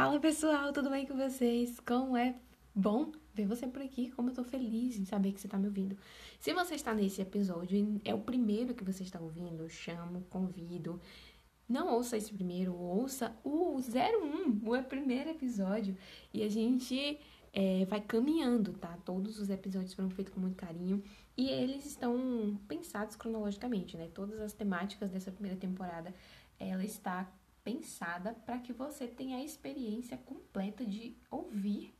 Fala pessoal, tudo bem com vocês? Como é bom ver você por aqui, como eu tô feliz em saber que você tá me ouvindo. Se você está nesse episódio é o primeiro que você está ouvindo, chamo, convido. Não ouça esse primeiro, ouça o 01, o primeiro episódio. E a gente é, vai caminhando, tá? Todos os episódios foram feitos com muito carinho e eles estão pensados cronologicamente, né? Todas as temáticas dessa primeira temporada, ela está pensada para que você tenha a experiência completa de ouvir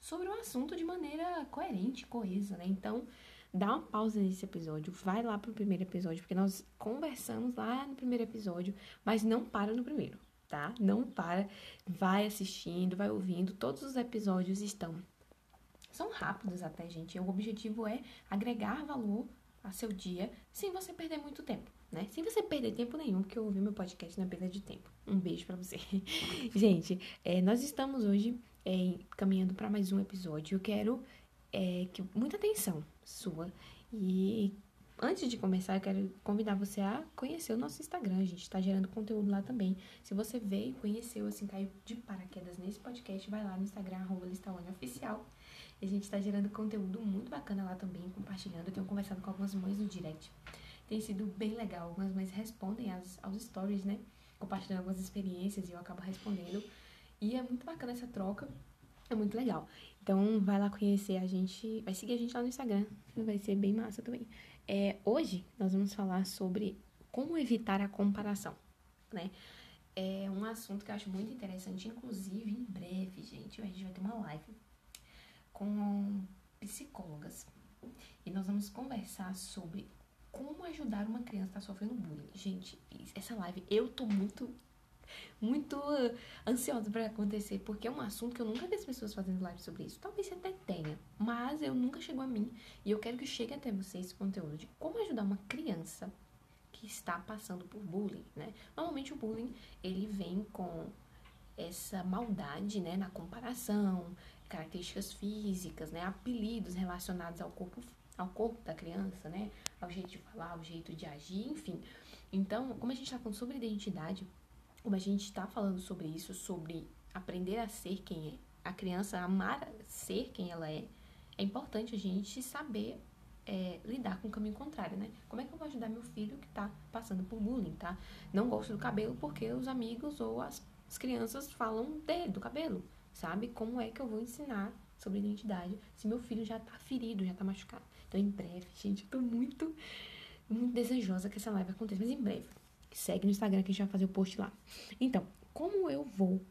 sobre o assunto de maneira coerente, coesa, né? Então, dá uma pausa nesse episódio, vai lá pro primeiro episódio, porque nós conversamos lá no primeiro episódio, mas não para no primeiro, tá? Não para, vai assistindo, vai ouvindo, todos os episódios estão são rápidos até, gente. O objetivo é agregar valor a seu dia sem você perder muito tempo né? Sem você perder tempo nenhum, porque eu ouvi meu podcast na perda de tempo. Um beijo para você. Gente, é, nós estamos hoje é, caminhando para mais um episódio. Eu quero é, que muita atenção sua. E antes de começar, eu quero convidar você a conhecer o nosso Instagram. A gente está gerando conteúdo lá também. Se você veio, conheceu, assim, caiu de paraquedas nesse podcast, vai lá no Instagram, arroba Oficial. A gente está gerando conteúdo muito bacana lá também, compartilhando. Eu tenho conversado com algumas mães no direct tem sido bem legal. Algumas mães respondem as, aos stories, né? Compartilhando algumas experiências e eu acabo respondendo. E é muito bacana essa troca. É muito legal. Então, vai lá conhecer a gente. Vai seguir a gente lá no Instagram. Vai ser bem massa também. É, hoje, nós vamos falar sobre como evitar a comparação, né? É um assunto que eu acho muito interessante. Inclusive, em breve, gente, a gente vai ter uma live com psicólogas. E nós vamos conversar sobre como ajudar uma criança que está sofrendo bullying. Gente, essa live eu tô muito muito ansiosa para acontecer, porque é um assunto que eu nunca vi as pessoas fazendo live sobre isso. Talvez você até tenha, mas eu nunca chegou a mim. E eu quero que chegue até você esse conteúdo de como ajudar uma criança que está passando por bullying, né? Normalmente o bullying, ele vem com essa maldade, né, na comparação, características físicas, né, apelidos relacionados ao corpo ao corpo da criança, né? Ao jeito de falar, ao jeito de agir, enfim. Então, como a gente está falando sobre identidade, como a gente está falando sobre isso, sobre aprender a ser quem é, a criança amar ser quem ela é, é importante a gente saber é, lidar com o caminho contrário, né? Como é que eu vou ajudar meu filho que tá passando por bullying, tá? Não gosta do cabelo porque os amigos ou as, as crianças falam dele, do cabelo, sabe? Como é que eu vou ensinar sobre identidade se meu filho já tá ferido, já tá machucado? Então, em breve, gente, eu tô muito, muito desejosa que essa live aconteça. Mas em breve, segue no Instagram que a gente vai fazer o post lá. Então, como eu vou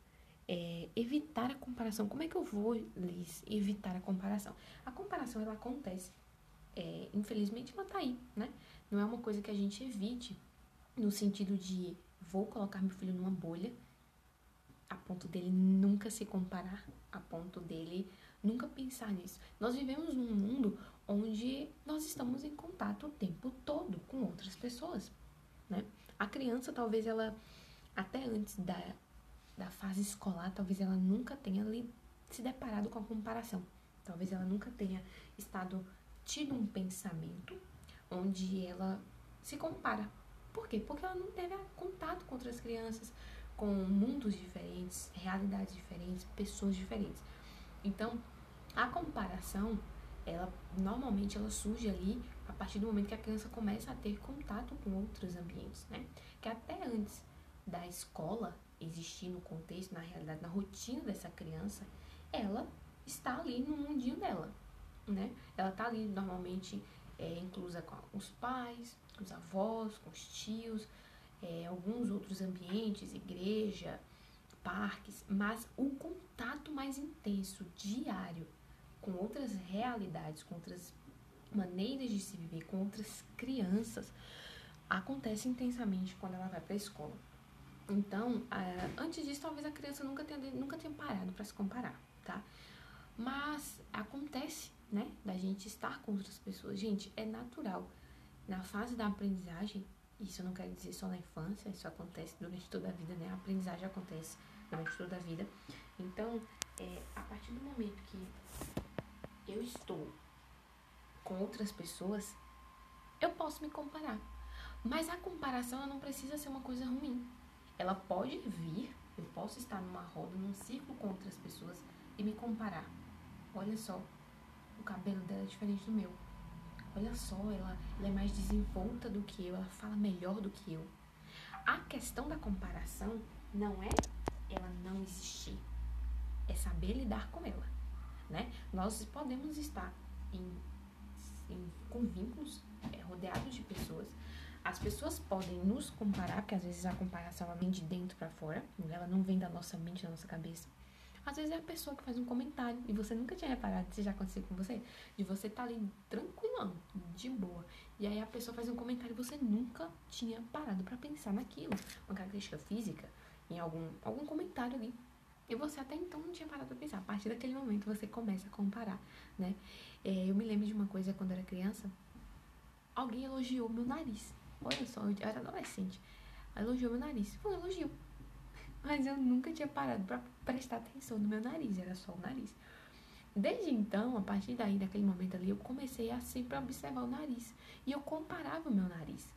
é, evitar a comparação? Como é que eu vou, Liz, evitar a comparação? A comparação, ela acontece. É, infelizmente, ela tá aí, né? Não é uma coisa que a gente evite no sentido de vou colocar meu filho numa bolha a ponto dele nunca se comparar, a ponto dele nunca pensar nisso. Nós vivemos num mundo onde nós estamos em contato o tempo todo com outras pessoas, né? A criança, talvez ela, até antes da, da fase escolar, talvez ela nunca tenha li, se deparado com a comparação. Talvez ela nunca tenha estado, tido um pensamento onde ela se compara. Por quê? Porque ela não teve contato com outras crianças, com mundos diferentes, realidades diferentes, pessoas diferentes. Então, a comparação ela normalmente ela surge ali a partir do momento que a criança começa a ter contato com outros ambientes, né? Que até antes da escola existir no contexto, na realidade, na rotina dessa criança, ela está ali no mundinho dela, né? Ela está ali normalmente é, inclusa com os pais, com os avós, com os tios, é, alguns outros ambientes, igreja, parques, mas o contato mais intenso, diário, com outras realidades, com outras maneiras de se viver, com outras crianças, acontece intensamente quando ela vai para a escola. Então, antes disso, talvez a criança nunca tenha, nunca tenha parado para se comparar, tá? Mas acontece, né, da gente estar com outras pessoas. Gente, é natural. Na fase da aprendizagem, isso não quero dizer só na infância, isso acontece durante toda a vida, né? A aprendizagem acontece durante toda a vida. Então, é, a partir do momento que eu estou com outras pessoas, eu posso me comparar. Mas a comparação não precisa ser uma coisa ruim. Ela pode vir, Eu posso estar numa roda, num círculo com outras pessoas e me comparar. Olha só, o cabelo dela é diferente do meu. Olha só, ela, ela é mais desenvolta do que eu, ela fala melhor do que eu. A questão da comparação não é ela não existir, é saber lidar com ela, né? Nós podemos estar em, em com vínculos é, rodeados de pessoas. As pessoas podem nos comparar, porque às vezes a comparação vem de dentro para fora, ela não vem da nossa mente, da nossa cabeça. Às vezes é a pessoa que faz um comentário e você nunca tinha reparado, se já aconteceu com você, de você estar tá ali tranquilão, de boa. E aí a pessoa faz um comentário e você nunca tinha parado para pensar naquilo. Uma característica física, em algum, algum comentário ali. E você até então não tinha parado pra pensar. A partir daquele momento você começa a comparar, né? É, eu me lembro de uma coisa quando eu era criança. Alguém elogiou meu nariz. Olha só, eu era adolescente. Elogiou meu nariz. Foi um elogio. Mas eu nunca tinha parado para prestar atenção no meu nariz, era só o nariz. Desde então, a partir daí, daquele momento ali, eu comecei a sempre observar o nariz. E eu comparava o meu nariz.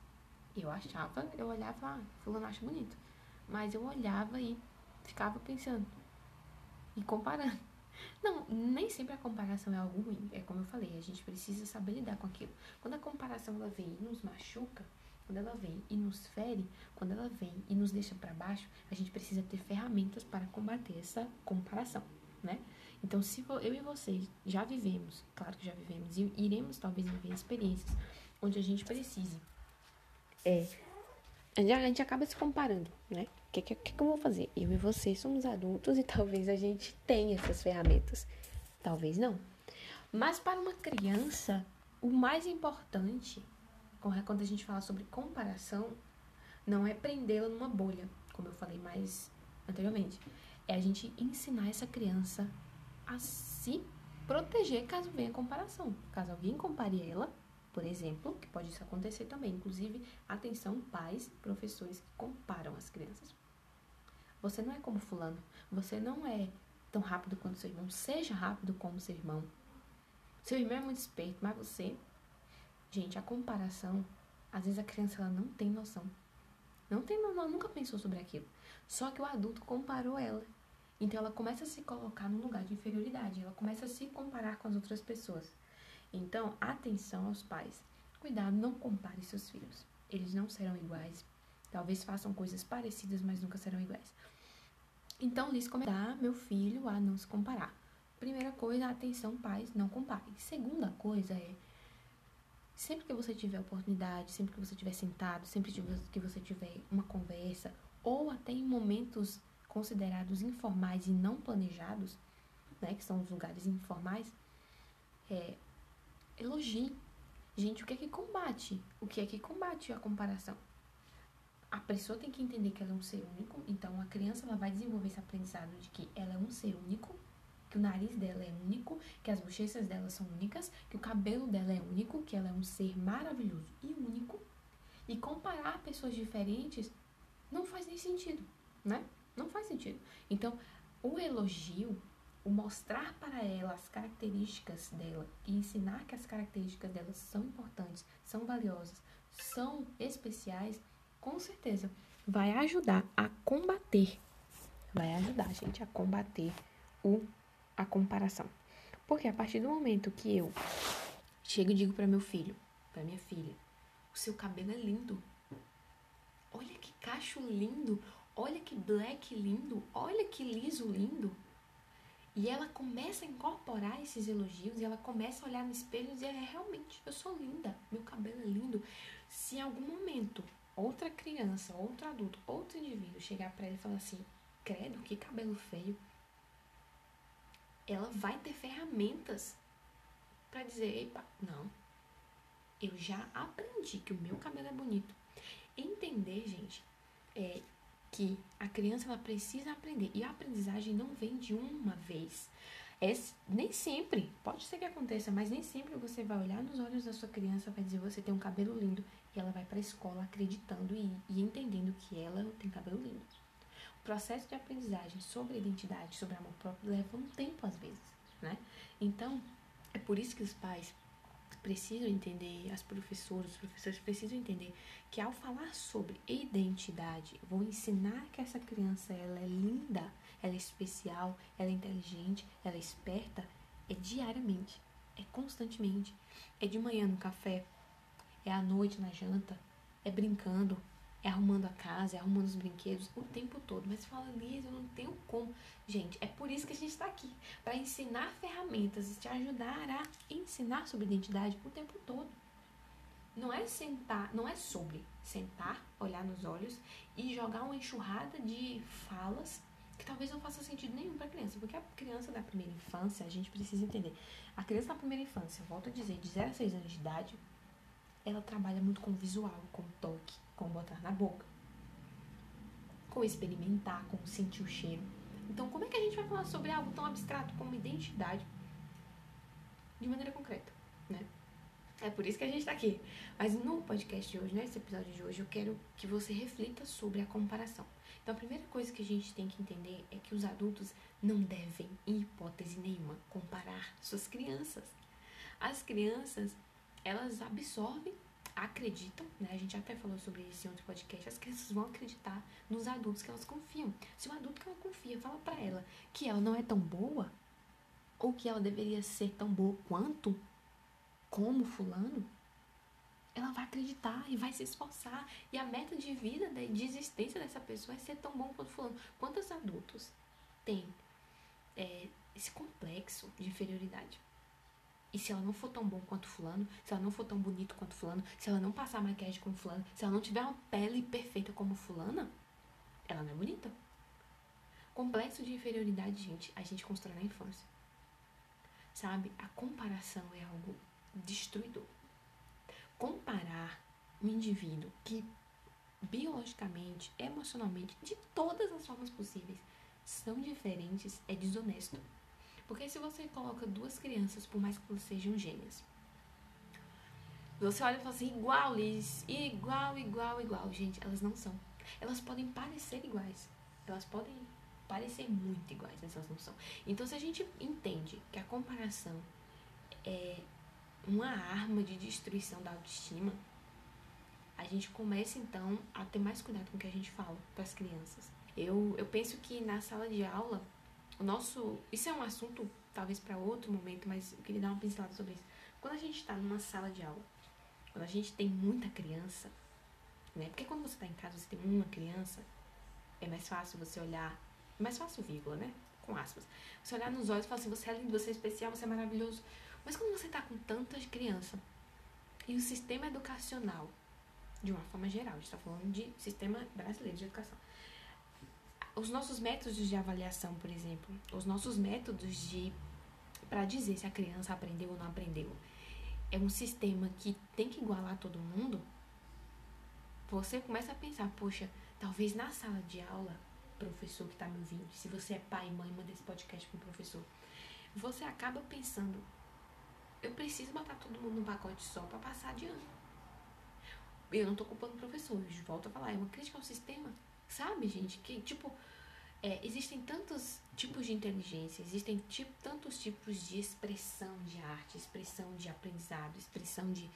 Eu achava, eu olhava, ah, fulano acha bonito. Mas eu olhava e ficava pensando. E comparando. Não, nem sempre a comparação é algo ruim. É como eu falei, a gente precisa saber lidar com aquilo. Quando a comparação ela vem e nos machuca, quando ela vem e nos fere, quando ela vem e nos deixa para baixo, a gente precisa ter ferramentas para combater essa comparação, né? Então, se eu e vocês já vivemos, claro que já vivemos, e iremos talvez viver experiências onde a gente precise, é, a gente acaba se comparando, né? O que, que, que, eu vou fazer? Eu e você somos adultos e talvez a gente tenha essas ferramentas. Talvez não. Mas para uma criança, o mais importante quando a gente fala sobre comparação, não é prendê-la numa bolha, como eu falei mais anteriormente. É a gente ensinar essa criança a se proteger caso venha comparação. Caso alguém compare ela, por exemplo, que pode isso acontecer também. Inclusive, atenção, pais, professores que comparam as crianças. Você não é como fulano. Você não é tão rápido quanto seu irmão. Seja rápido como seu irmão. Seu irmão é muito esperto, mas você Gente, a comparação, às vezes a criança ela não tem noção. Não tem, ela nunca pensou sobre aquilo. Só que o adulto comparou ela. Então ela começa a se colocar num lugar de inferioridade, ela começa a se comparar com as outras pessoas. Então, atenção aos pais. Cuidado, não compare seus filhos. Eles não serão iguais. Talvez façam coisas parecidas, mas nunca serão iguais. Então, lhes comentar meu filho a não se comparar. Primeira coisa, atenção, pais, não comparem. Segunda coisa é sempre que você tiver oportunidade, sempre que você estiver sentado, sempre que você tiver uma conversa, ou até em momentos considerados informais e não planejados, né, que são os lugares informais, é, elogie. Gente, o que é que combate? O que é que combate a comparação? A pessoa tem que entender que ela é um ser único, então a criança ela vai desenvolver esse aprendizado de que ela é um ser único que o nariz dela é único, que as bochechas dela são únicas, que o cabelo dela é único, que ela é um ser maravilhoso e único. E comparar pessoas diferentes não faz nem sentido, né? Não faz sentido. Então, o elogio, o mostrar para ela as características dela e ensinar que as características dela são importantes, são valiosas, são especiais, com certeza vai ajudar a combater, vai ajudar, gente, a combater o a comparação. Porque a partir do momento que eu chego e digo para meu filho, para minha filha, o seu cabelo é lindo. Olha que cacho lindo, olha que black lindo, olha que liso lindo. E ela começa a incorporar esses elogios e ela começa a olhar no espelho e dizer: é, realmente, eu sou linda, meu cabelo é lindo. Se em algum momento outra criança, outro adulto, outro indivíduo chegar para ela e falar assim: credo, que cabelo feio, ela vai ter ferramentas para dizer, epa, não, eu já aprendi que o meu cabelo é bonito. Entender, gente, é que a criança ela precisa aprender e a aprendizagem não vem de uma vez. É, nem sempre, pode ser que aconteça, mas nem sempre você vai olhar nos olhos da sua criança vai dizer você tem um cabelo lindo e ela vai para a escola acreditando e, e entendendo que ela tem cabelo lindo. O processo de aprendizagem sobre identidade, sobre amor próprio, leva um tempo às vezes, né? Então, é por isso que os pais precisam entender, as professoras, os professores precisam entender que ao falar sobre identidade, vou ensinar que essa criança ela é linda, ela é especial, ela é inteligente, ela é esperta, é diariamente, é constantemente, é de manhã no café, é à noite na janta, é brincando, é arrumando a casa, é arrumando os brinquedos o tempo todo. Mas fala, Liz, eu não tenho como. Gente, é por isso que a gente está aqui para ensinar ferramentas e te ajudar a ensinar sobre identidade o tempo todo. Não é sentar, não é sobre sentar, olhar nos olhos e jogar uma enxurrada de falas que talvez não faça sentido nenhum para a criança, porque a criança da primeira infância, a gente precisa entender. A criança da primeira infância, volto a dizer, de 0 a 6 anos de idade, ela trabalha muito com visual, com toque, com botar na boca, com experimentar, com sentir o cheiro. Então, como é que a gente vai falar sobre algo tão abstrato como identidade de maneira concreta, né? É por isso que a gente está aqui. Mas no podcast de hoje, nesse episódio de hoje, eu quero que você reflita sobre a comparação. Então, a primeira coisa que a gente tem que entender é que os adultos não devem, em hipótese nenhuma, comparar suas crianças. As crianças, elas absorvem acreditam, né? A gente até falou sobre isso em outro podcast. As crianças vão acreditar nos adultos que elas confiam. Se o adulto que ela confia fala para ela que ela não é tão boa, ou que ela deveria ser tão boa quanto, como fulano, ela vai acreditar e vai se esforçar. E a meta de vida, de existência dessa pessoa é ser tão bom quanto fulano. Quantos adultos têm é, esse complexo de inferioridade? E se ela não for tão bom quanto fulano, se ela não for tão bonito quanto fulano, se ela não passar maquiagem como fulano, se ela não tiver uma pele perfeita como fulana, ela não é bonita. Complexo de inferioridade, gente, a gente constrói na infância. Sabe? A comparação é algo destruidor. Comparar um indivíduo que biologicamente, emocionalmente, de todas as formas possíveis, são diferentes é desonesto. Porque se você coloca duas crianças, por mais que elas sejam gêmeas, você olha e fala assim, igual, Liz, igual, igual, igual. Gente, elas não são. Elas podem parecer iguais. Elas podem parecer muito iguais, mas elas não são. Então, se a gente entende que a comparação é uma arma de destruição da autoestima, a gente começa então a ter mais cuidado com o que a gente fala para as crianças. Eu, eu penso que na sala de aula o nosso. Isso é um assunto, talvez, para outro momento, mas eu queria dar uma pincelada sobre isso. Quando a gente está numa sala de aula, quando a gente tem muita criança, né? Porque quando você está em casa, você tem uma criança, é mais fácil você olhar. É mais fácil, vírgula, né? Com aspas. Você olhar nos olhos e falar assim: você é lindo, você é especial, você é maravilhoso. Mas quando você está com tantas crianças e o sistema educacional, de uma forma geral, a gente está falando de sistema brasileiro de educação os nossos métodos de avaliação, por exemplo, os nossos métodos de para dizer se a criança aprendeu ou não aprendeu, é um sistema que tem que igualar todo mundo. Você começa a pensar, poxa, talvez na sala de aula, professor que está me ouvindo, se você é pai e mãe, manda esse podcast para professor, você acaba pensando, eu preciso botar todo mundo num pacote só para passar de ano. Eu não estou culpando o professor, eu volto a falar, é uma crítica ao sistema Sabe, gente? Que, tipo, é, existem tantos tipos de inteligência, existem tipo, tantos tipos de expressão de arte, expressão de aprendizado, expressão de.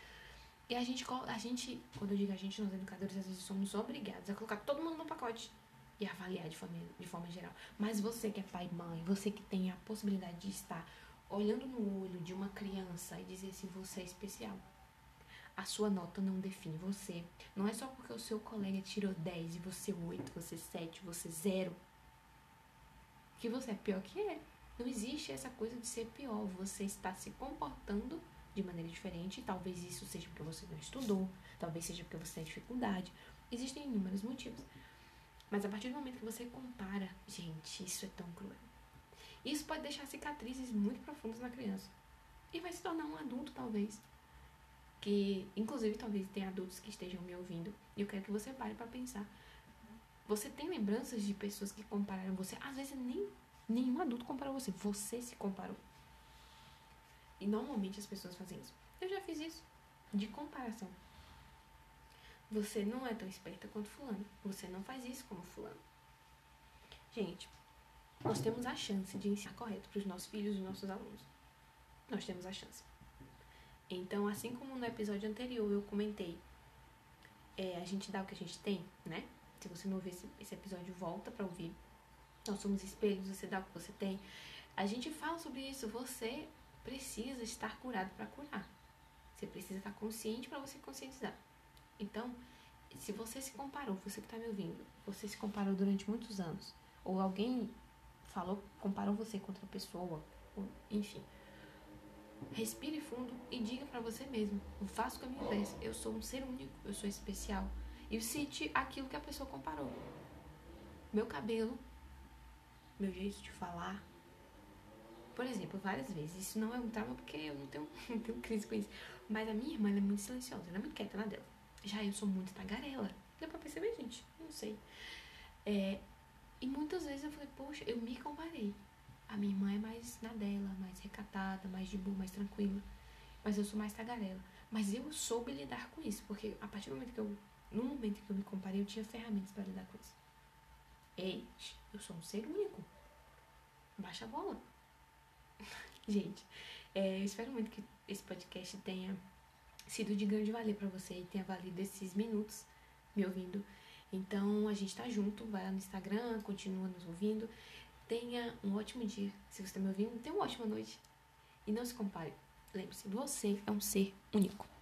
E a gente, a gente, quando eu digo a gente, nós educadores, às vezes somos obrigados a colocar todo mundo no pacote e avaliar de forma, de forma geral. Mas você que é pai e mãe, você que tem a possibilidade de estar olhando no olho de uma criança e dizer se você é especial a sua nota não define você. Não é só porque o seu colega tirou 10 e você 8, você 7, você 0, que você é pior que ele. Não existe essa coisa de ser pior. Você está se comportando de maneira diferente. Talvez isso seja porque você não estudou, talvez seja porque você tem dificuldade. Existem inúmeros motivos. Mas a partir do momento que você compara, gente, isso é tão cruel. Isso pode deixar cicatrizes muito profundas na criança. E vai se tornar um adulto, talvez, que inclusive talvez tenha adultos que estejam me ouvindo e eu quero que você pare para pensar. Você tem lembranças de pessoas que compararam você? Às vezes nem nenhum adulto comparou você, você se comparou. E normalmente as pessoas fazem isso. Eu já fiz isso de comparação. Você não é tão esperta quanto fulano. Você não faz isso como fulano. Gente, nós temos a chance de ensinar correto para os nossos filhos e os nossos alunos. Nós temos a chance. Então, assim como no episódio anterior eu comentei, é, a gente dá o que a gente tem, né? Se você não ouviu esse, esse episódio, volta pra ouvir. Nós somos espelhos, você dá o que você tem. A gente fala sobre isso. Você precisa estar curado para curar. Você precisa estar consciente para você conscientizar. Então, se você se comparou, você que está me ouvindo, você se comparou durante muitos anos, ou alguém falou, comparou você com outra pessoa, ou, enfim, respire fundo e diga para você mesmo: eu faço o caminho inverso, eu sou um ser único, eu sou especial. E cite aquilo que a pessoa comparou. Meu cabelo, meu jeito de falar. Por exemplo, várias vezes. Isso não é um trauma porque eu não tenho, não tenho crise com isso. Mas a minha irmã é muito silenciosa, ela é muito quieta na dela. Já eu sou muito tagarela. Deu pra perceber, gente? Não sei. É, e muitas vezes eu falei, poxa, eu me comparei. A minha irmã é mais na dela, mais recatada, mais de boa, mais tranquila. Mas eu sou mais tagarela. Mas eu soube lidar com isso, porque a partir do momento que eu. No momento que eu me comparei, eu tinha ferramentas para lidar com isso. Ei, eu sou um ser único. Baixa a bola. Gente, é, eu espero muito que esse podcast tenha sido de grande valia para você e tenha valido esses minutos me ouvindo. Então a gente tá junto, vai lá no Instagram, continua nos ouvindo. Tenha um ótimo dia. Se você está me ouvindo, tenha uma ótima noite. E não se compare. Lembre-se, você é um ser único.